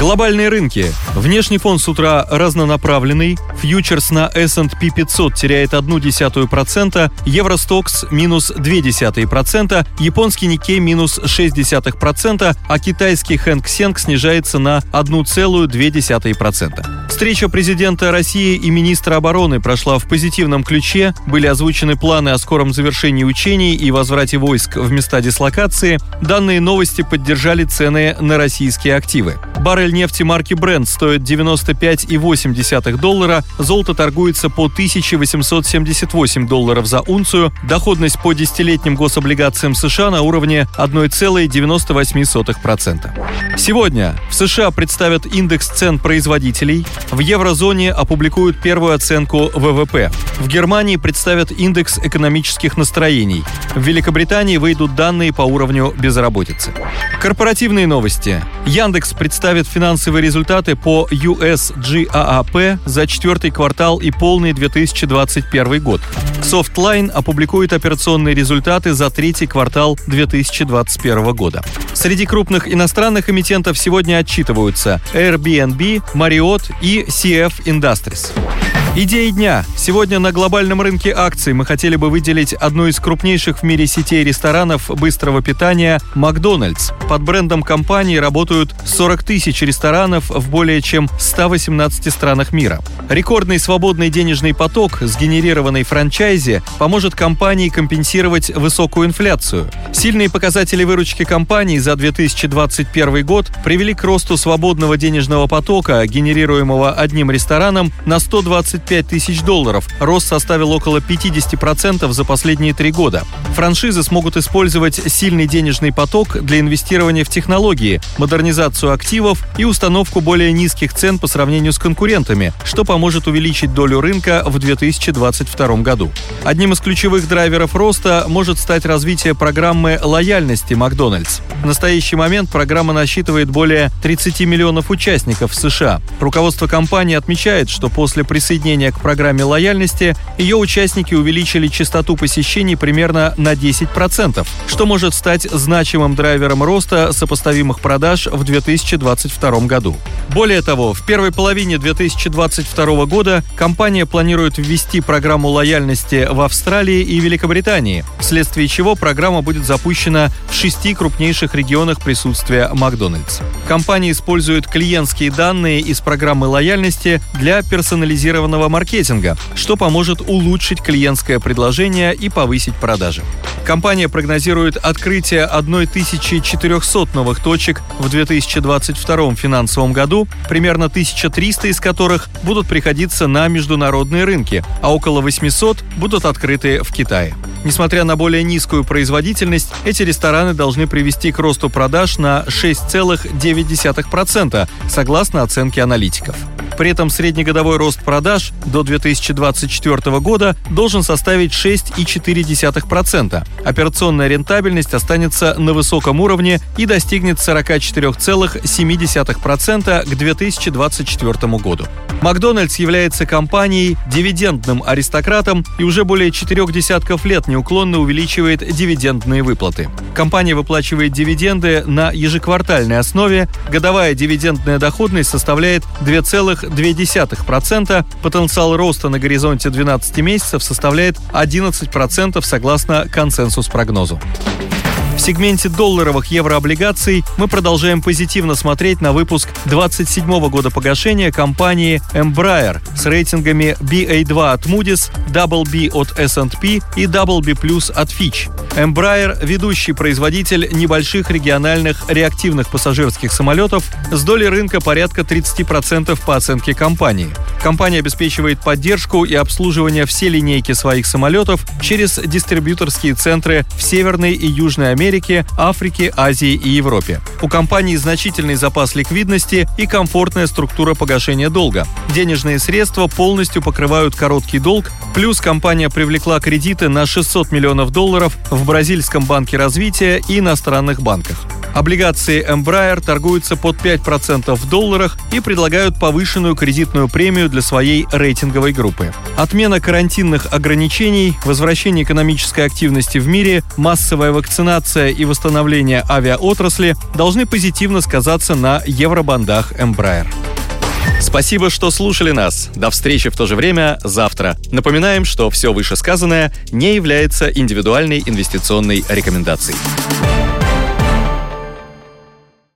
Глобальные рынки. Внешний фон с утра разнонаправленный. Фьючерс на S&P 500 теряет 0,1%, Евростокс минус 0,2%, японский Никей минус 0,6%, а китайский Хэнк Сенг снижается на 1,2%. Встреча президента России и министра обороны прошла в позитивном ключе. Были озвучены планы о скором завершении учений и возврате войск в места дислокации. Данные новости поддержали цены на российские активы. Баррель нефти марки Brent стоит 95,8 доллара, золото торгуется по 1878 долларов за унцию, доходность по десятилетним гособлигациям США на уровне 1,98%. Сегодня в США представят индекс цен производителей, в еврозоне опубликуют первую оценку ВВП. В Германии представят индекс экономических настроений. В Великобритании выйдут данные по уровню безработицы. Корпоративные новости. Яндекс представит финансовые результаты по USGAAP за четвертый квартал и полный 2021 год. Softline опубликует операционные результаты за третий квартал 2021 года. Среди крупных иностранных эмитентов сегодня отчитываются Airbnb, Marriott и CF Industries. Идеи дня. Сегодня на глобальном рынке акций мы хотели бы выделить одну из крупнейших в мире сетей ресторанов быстрого питания – Макдональдс. Под брендом компании работают 40 тысяч ресторанов в более чем 118 странах мира. Рекордный свободный денежный поток, сгенерированный франчайзи, поможет компании компенсировать высокую инфляцию. Сильные показатели выручки компании за 2021 год привели к росту свободного денежного потока, генерируемого одним рестораном, на 120 25 тысяч долларов. Рост составил около 50% за последние три года. Франшизы смогут использовать сильный денежный поток для инвестирования в технологии, модернизацию активов и установку более низких цен по сравнению с конкурентами, что поможет увеличить долю рынка в 2022 году. Одним из ключевых драйверов роста может стать развитие программы лояльности Макдональдс. В настоящий момент программа насчитывает более 30 миллионов участников в США. Руководство компании отмечает, что после присоединения присоединения к программе лояльности ее участники увеличили частоту посещений примерно на 10%, что может стать значимым драйвером роста сопоставимых продаж в 2022 году. Более того, в первой половине 2022 года компания планирует ввести программу лояльности в Австралии и Великобритании, вследствие чего программа будет запущена в шести крупнейших регионах присутствия Макдональдс. Компания использует клиентские данные из программы лояльности для персонализированного таргетированного маркетинга, что поможет улучшить клиентское предложение и повысить продажи. Компания прогнозирует открытие 1400 новых точек в 2022 финансовом году, примерно 1300 из которых будут приходиться на международные рынки, а около 800 будут открыты в Китае. Несмотря на более низкую производительность, эти рестораны должны привести к росту продаж на 6,9%, согласно оценке аналитиков. При этом среднегодовой рост продаж до 2024 года должен составить 6,4%. Операционная рентабельность останется на высоком уровне и достигнет 44,7% к 2024 году. Макдональдс является компанией дивидендным аристократом и уже более четырех десятков лет неуклонно увеличивает дивидендные выплаты. Компания выплачивает дивиденды на ежеквартальной основе. Годовая дивидендная доходность составляет 2,2%. Потенциал роста на горизонте 12 месяцев составляет 11% согласно консенсус-прогнозу. В сегменте долларовых еврооблигаций мы продолжаем позитивно смотреть на выпуск 27 года погашения компании Embraer с рейтингами BA2 от Moody's, BB от S&P и BB+, от Fitch. Embraer – ведущий производитель небольших региональных реактивных пассажирских самолетов с долей рынка порядка 30% по оценке компании. Компания обеспечивает поддержку и обслуживание всей линейки своих самолетов через дистрибьюторские центры в Северной и Южной Америке, Африке, Азии и Европе. У компании значительный запас ликвидности и комфортная структура погашения долга. Денежные средства полностью покрывают короткий долг, плюс компания привлекла кредиты на 600 миллионов долларов в Бразильском банке развития и иностранных банках. Облигации Embraer торгуются под 5% в долларах и предлагают повышенную кредитную премию для своей рейтинговой группы. Отмена карантинных ограничений, возвращение экономической активности в мире, массовая вакцинация и восстановление авиаотрасли должны позитивно сказаться на евробандах Embraer. Спасибо, что слушали нас. До встречи в то же время завтра. Напоминаем, что все вышесказанное не является индивидуальной инвестиционной рекомендацией.